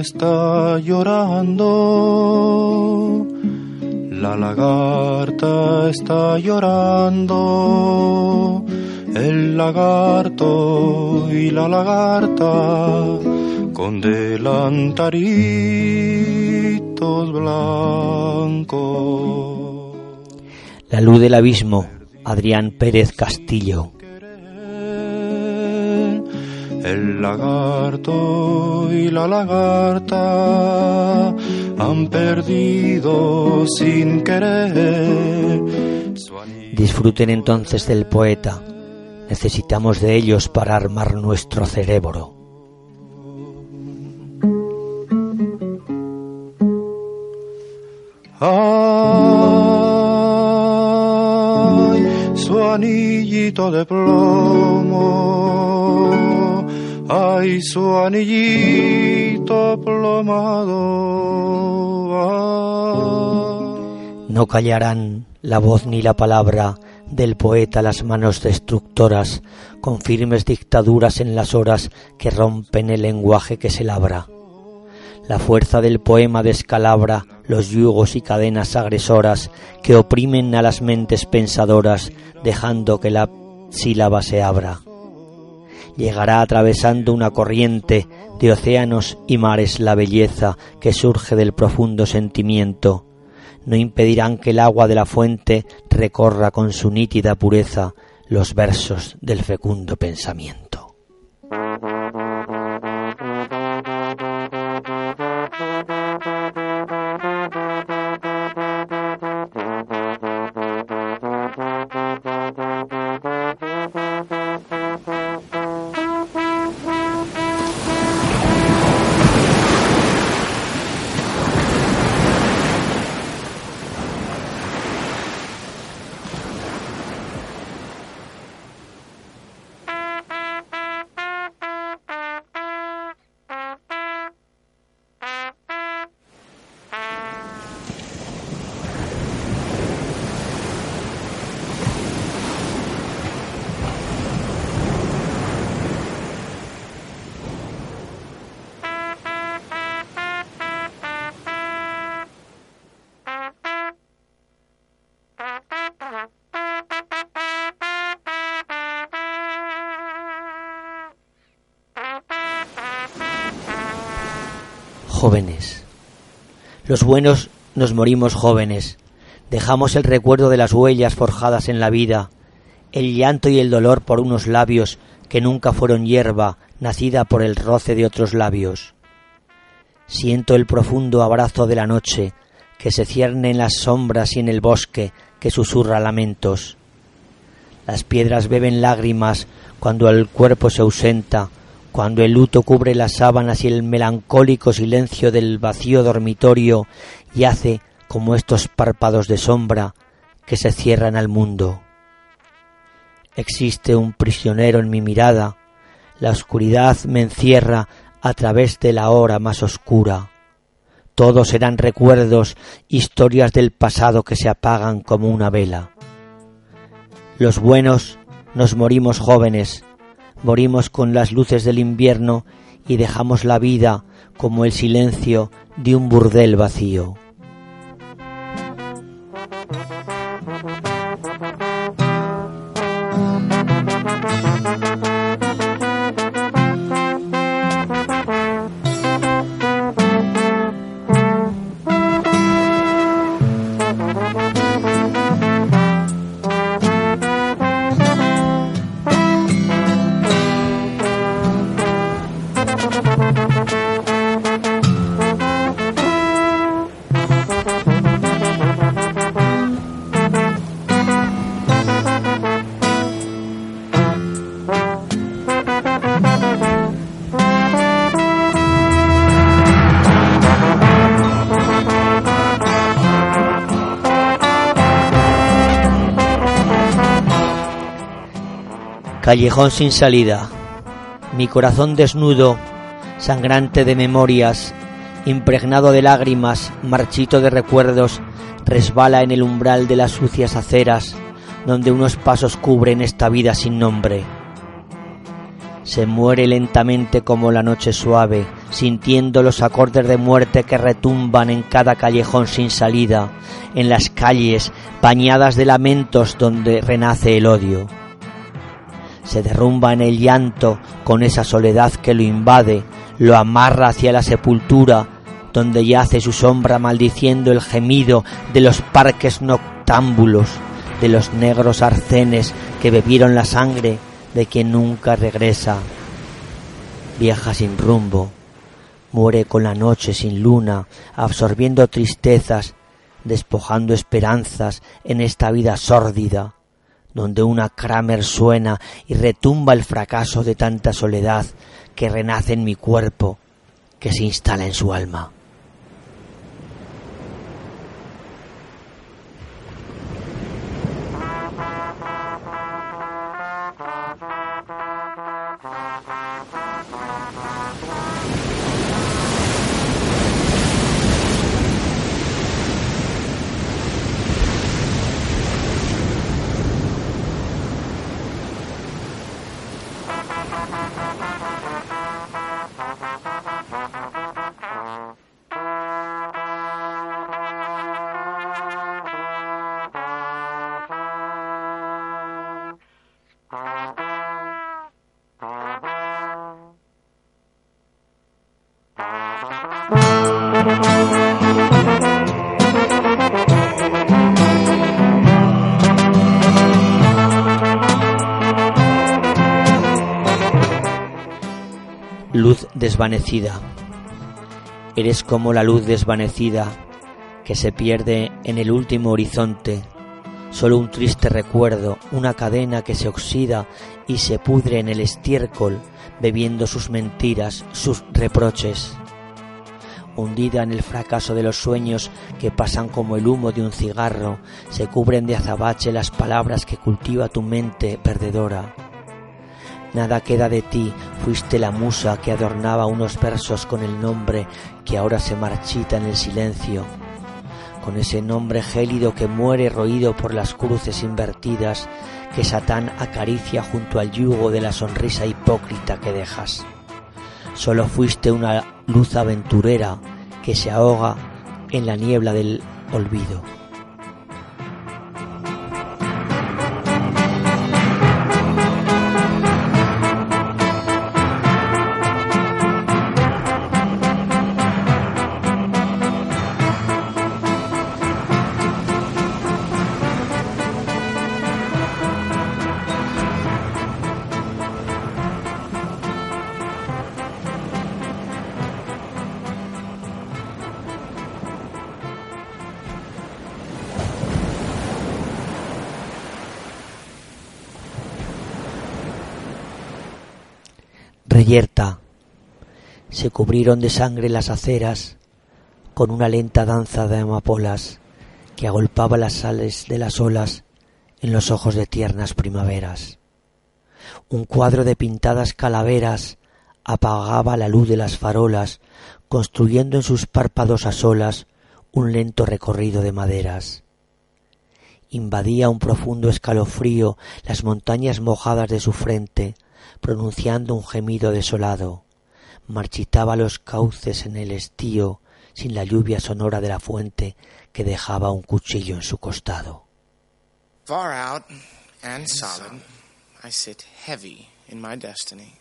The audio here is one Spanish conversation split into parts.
está llorando, la lagarta está llorando, el lagarto y la lagarta con delantaritos blancos. La luz del abismo, Adrián Pérez Castillo. El lagarto y la lagarta han perdido sin querer. Disfruten entonces del poeta. Necesitamos de ellos para armar nuestro cerebro. Ay, su anillito de plomo ay su anillito plomado. No callarán la voz ni la palabra del poeta las manos destructoras, con firmes dictaduras en las horas que rompen el lenguaje que se labra. La fuerza del poema descalabra los yugos y cadenas agresoras que oprimen a las mentes pensadoras, dejando que la sílaba se abra llegará atravesando una corriente de océanos y mares la belleza que surge del profundo sentimiento. No impedirán que el agua de la fuente recorra con su nítida pureza los versos del fecundo pensamiento. Jóvenes. Los buenos nos morimos jóvenes, dejamos el recuerdo de las huellas forjadas en la vida, el llanto y el dolor por unos labios que nunca fueron hierba nacida por el roce de otros labios. Siento el profundo abrazo de la noche que se cierne en las sombras y en el bosque que susurra lamentos. Las piedras beben lágrimas cuando el cuerpo se ausenta cuando el luto cubre las sábanas y el melancólico silencio del vacío dormitorio y hace como estos párpados de sombra que se cierran al mundo. Existe un prisionero en mi mirada, la oscuridad me encierra a través de la hora más oscura. Todos eran recuerdos, historias del pasado que se apagan como una vela. Los buenos nos morimos jóvenes, morimos con las luces del invierno y dejamos la vida como el silencio de un burdel vacío. Callejón sin salida. Mi corazón desnudo, sangrante de memorias, impregnado de lágrimas, marchito de recuerdos, resbala en el umbral de las sucias aceras, donde unos pasos cubren esta vida sin nombre. se muere lentamente como la noche suave, sintiendo los acordes de muerte que retumban en cada callejón sin salida, en las calles bañadas de lamentos donde renace el odio. Se derrumba en el llanto con esa soledad que lo invade, lo amarra hacia la sepultura, donde yace su sombra maldiciendo el gemido de los parques noctámbulos, de los negros arcenes que bebieron la sangre de quien nunca regresa. Viaja sin rumbo, muere con la noche sin luna, absorbiendo tristezas, despojando esperanzas en esta vida sórdida, donde una Kramer suena y retumba el fracaso de tanta soledad que renace en mi cuerpo, que se instala en su alma. Desvanecida. Eres como la luz desvanecida que se pierde en el último horizonte, solo un triste recuerdo, una cadena que se oxida y se pudre en el estiércol, bebiendo sus mentiras, sus reproches. Hundida en el fracaso de los sueños que pasan como el humo de un cigarro, se cubren de azabache las palabras que cultiva tu mente perdedora Nada queda de ti, fuiste la musa que adornaba unos versos con el nombre que ahora se marchita en el silencio, con ese nombre gélido que muere roído por las cruces invertidas que Satán acaricia junto al yugo de la sonrisa hipócrita que dejas. Solo fuiste una luz aventurera que se ahoga en la niebla del olvido. Se cubrieron de sangre las aceras con una lenta danza de amapolas que agolpaba las sales de las olas en los ojos de tiernas primaveras. Un cuadro de pintadas calaveras apagaba la luz de las farolas, construyendo en sus párpados a solas un lento recorrido de maderas. Invadía un profundo escalofrío las montañas mojadas de su frente, pronunciando un gemido desolado. Marchitaba los cauces en el estío sin la lluvia sonora de la fuente que dejaba un cuchillo en su costado. Far out and solid, I sit heavy in my destiny.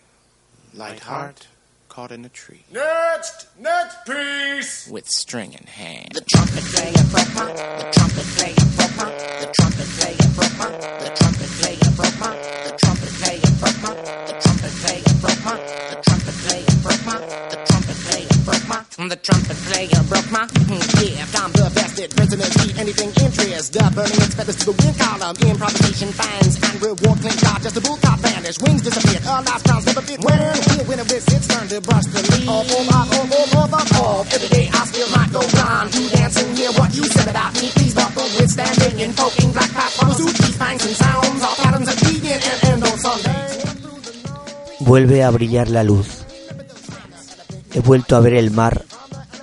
Light heart caught in a tree. Next! Next piece! With string in hand. The trumpet player broke my, the trumpet player broke my, the trumpet player broke my, the trumpet player broke my, the trumpet player broke my, the trumpet player broke my, the trumpet player broke my, the trumpet player broke my, the trumpet player broke my gift. I'm the vested prisoners eat anything interest. The burning its feathers to the wind column. Improvisation finds and reward clink God. Just a bull cop vanish. Wings disappeared. A last crown's never fit. It's turn to brush the leaves. All all off, all all over off. Every day I still might go on to dance and hear what you said about me. Please buckle with standing and poking black pop Suzuki's fangs and sounds. All patterns of vegan and, and on Sundays. Vuelve a brillar la luz. He vuelto a ver el mar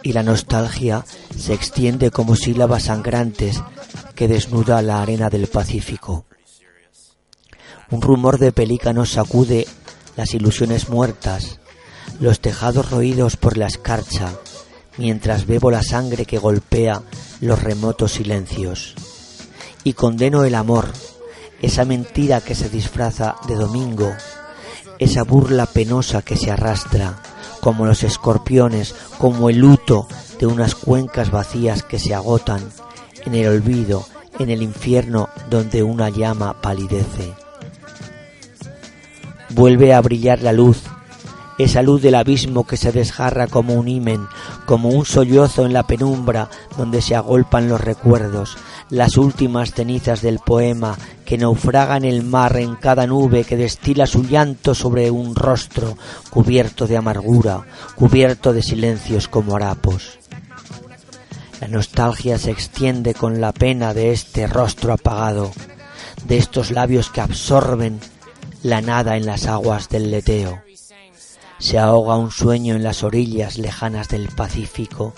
y la nostalgia se extiende como sílabas sangrantes que desnuda la arena del Pacífico. Un rumor de pelícanos sacude las ilusiones muertas, los tejados roídos por la escarcha, mientras bebo la sangre que golpea los remotos silencios. Y condeno el amor, esa mentira que se disfraza de domingo, esa burla penosa que se arrastra, como los escorpiones, como el luto de unas cuencas vacías que se agotan en el olvido, en el infierno donde una llama palidece. Vuelve a brillar la luz, esa luz del abismo que se desgarra como un himen, como un sollozo en la penumbra donde se agolpan los recuerdos, las últimas cenizas del poema que naufraga en el mar en cada nube que destila su llanto sobre un rostro cubierto de amargura, cubierto de silencios como harapos. La nostalgia se extiende con la pena de este rostro apagado, de estos labios que absorben la nada en las aguas del leteo. Se ahoga un sueño en las orillas lejanas del Pacífico,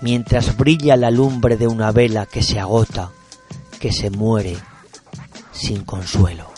mientras brilla la lumbre de una vela que se agota, que se muere sin consuelo.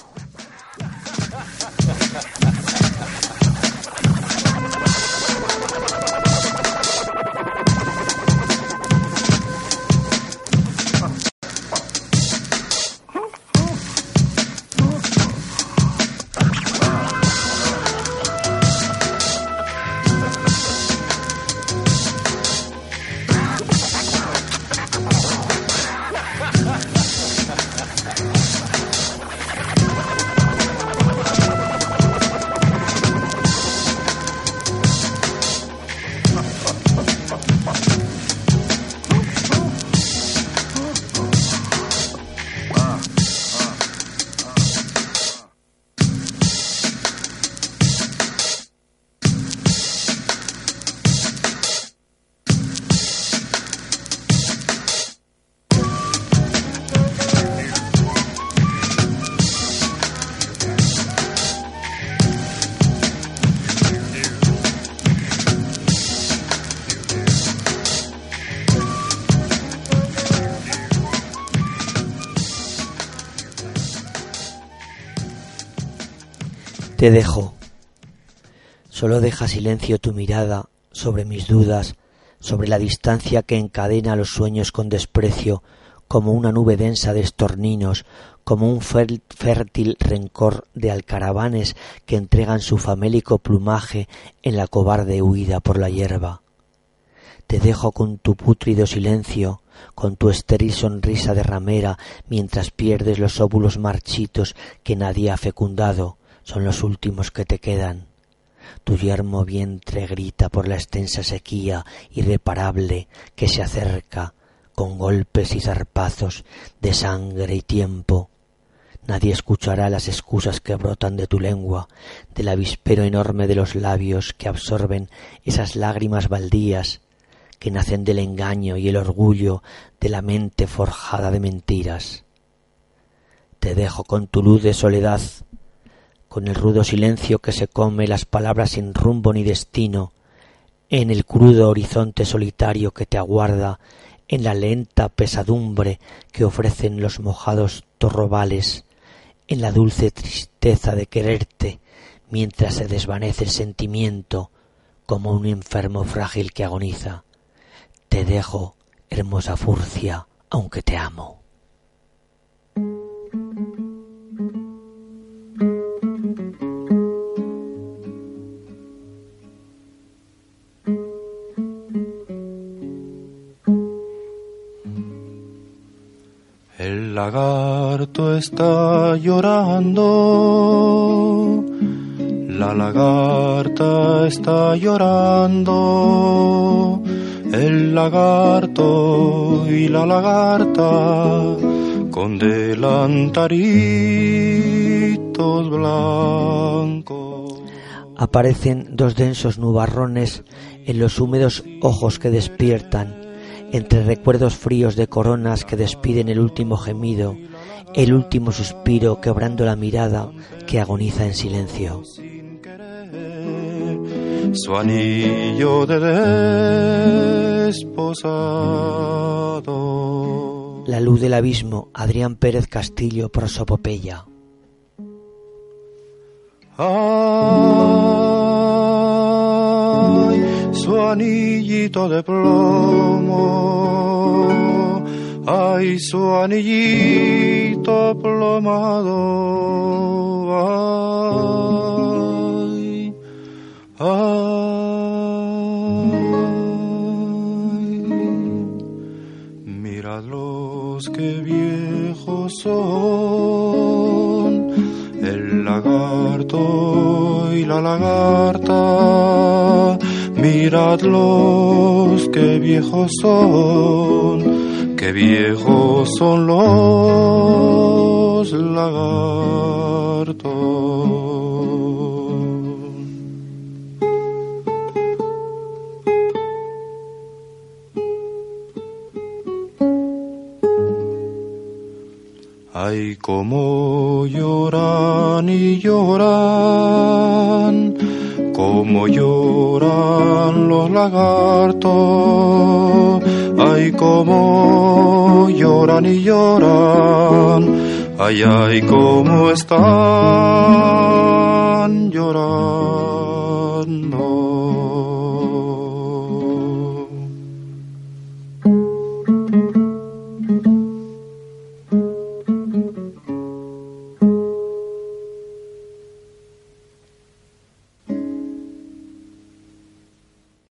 Te dejo. Solo deja silencio tu mirada sobre mis dudas, sobre la distancia que encadena los sueños con desprecio, como una nube densa de estorninos, como un fértil rencor de alcaravanes que entregan su famélico plumaje en la cobarde huida por la hierba. Te dejo con tu pútrido silencio, con tu estéril sonrisa de ramera, mientras pierdes los óvulos marchitos que nadie ha fecundado, son los últimos que te quedan. Tu yermo vientre grita por la extensa sequía irreparable que se acerca con golpes y zarpazos de sangre y tiempo. Nadie escuchará las excusas que brotan de tu lengua, del avispero enorme de los labios que absorben esas lágrimas baldías que nacen del engaño y el orgullo de la mente forjada de mentiras. Te dejo con tu luz de soledad con el rudo silencio que se come las palabras sin rumbo ni destino, en el crudo horizonte solitario que te aguarda, en la lenta pesadumbre que ofrecen los mojados torrobales, en la dulce tristeza de quererte, mientras se desvanece el sentimiento como un enfermo frágil que agoniza. Te dejo, hermosa furcia, aunque te amo. Lagarto está llorando, la lagarta está llorando, el lagarto y la lagarta con delantaritos blancos. Aparecen dos densos nubarrones en los húmedos ojos que despiertan entre recuerdos fríos de coronas que despiden el último gemido, el último suspiro quebrando la mirada que agoniza en silencio. Su anillo de desposado. La luz del abismo, Adrián Pérez Castillo, prosopopeya. Ay, su anillito de plomo, ay, su anillito plomado, ay, ay, miradlos que viejos son. El lagarto y la lagarta, miradlos que viejos son, que viejos son los lagartos. Ay, como lloran y lloran, como lloran los lagartos. Ay, como lloran y lloran, ay, ay, como están llorando.